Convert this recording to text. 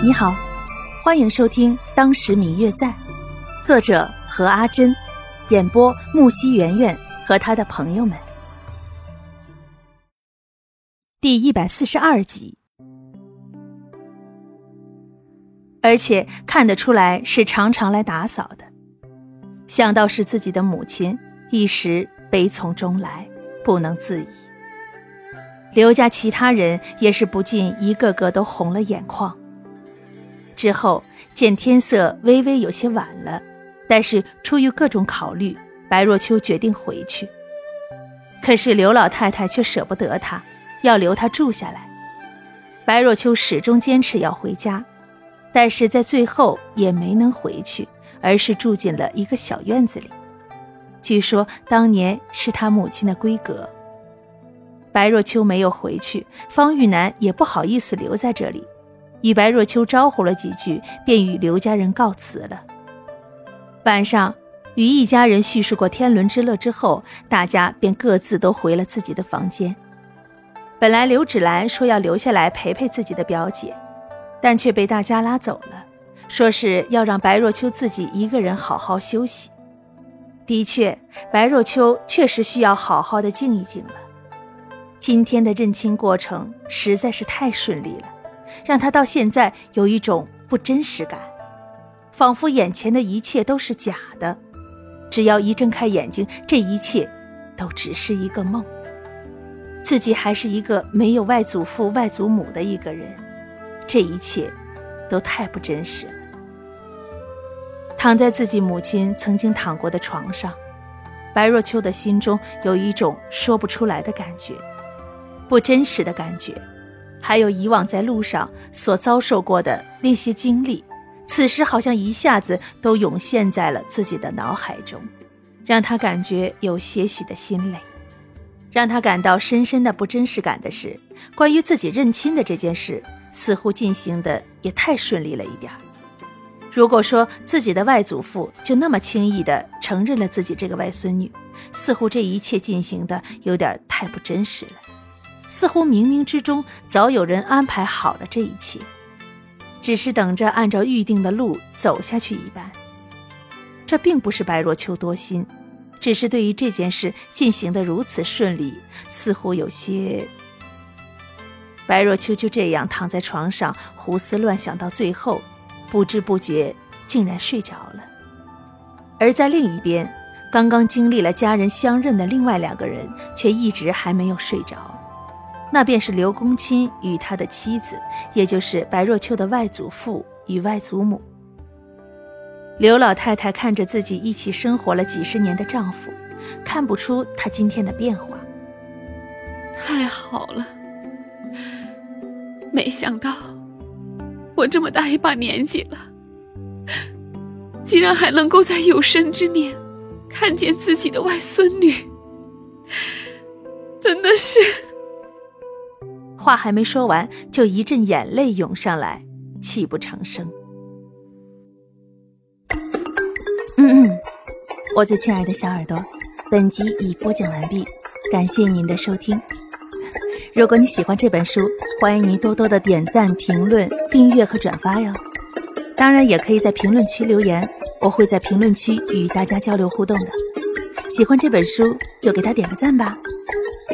你好，欢迎收听《当时明月在》，作者何阿珍，演播木西圆圆和他的朋友们。第一百四十二集，而且看得出来是常常来打扫的。想到是自己的母亲，一时悲从中来，不能自已。刘家其他人也是不禁一个个都红了眼眶。之后见天色微微有些晚了，但是出于各种考虑，白若秋决定回去。可是刘老太太却舍不得他，要留他住下来。白若秋始终坚持要回家，但是在最后也没能回去，而是住进了一个小院子里。据说当年是他母亲的闺阁。白若秋没有回去，方玉楠也不好意思留在这里。与白若秋招呼了几句，便与刘家人告辞了。晚上，与一家人叙述过天伦之乐之后，大家便各自都回了自己的房间。本来刘芷兰说要留下来陪陪自己的表姐，但却被大家拉走了，说是要让白若秋自己一个人好好休息。的确，白若秋确实需要好好的静一静了。今天的认亲过程实在是太顺利了。让他到现在有一种不真实感，仿佛眼前的一切都是假的。只要一睁开眼睛，这一切都只是一个梦。自己还是一个没有外祖父、外祖母的一个人，这一切都太不真实了。躺在自己母亲曾经躺过的床上，白若秋的心中有一种说不出来的感觉，不真实的感觉。还有以往在路上所遭受过的那些经历，此时好像一下子都涌现在了自己的脑海中，让他感觉有些许的心累。让他感到深深的不真实感的是，关于自己认亲的这件事，似乎进行的也太顺利了一点。如果说自己的外祖父就那么轻易的承认了自己这个外孙女，似乎这一切进行的有点太不真实了。似乎冥冥之中早有人安排好了这一切，只是等着按照预定的路走下去一般。这并不是白若秋多心，只是对于这件事进行的如此顺利，似乎有些……白若秋就这样躺在床上胡思乱想，到最后，不知不觉竟然睡着了。而在另一边，刚刚经历了家人相认的另外两个人，却一直还没有睡着。那便是刘公亲与他的妻子，也就是白若秋的外祖父与外祖母。刘老太太看着自己一起生活了几十年的丈夫，看不出他今天的变化。太好了，没想到我这么大一把年纪了，竟然还能够在有生之年看见自己的外孙女，真的是。话还没说完，就一阵眼泪涌上来，泣不成声。嗯嗯，我最亲爱的小耳朵，本集已播讲完毕，感谢您的收听。如果你喜欢这本书，欢迎您多多的点赞、评论、订阅和转发哟。当然，也可以在评论区留言，我会在评论区与大家交流互动的。喜欢这本书，就给他点个赞吧。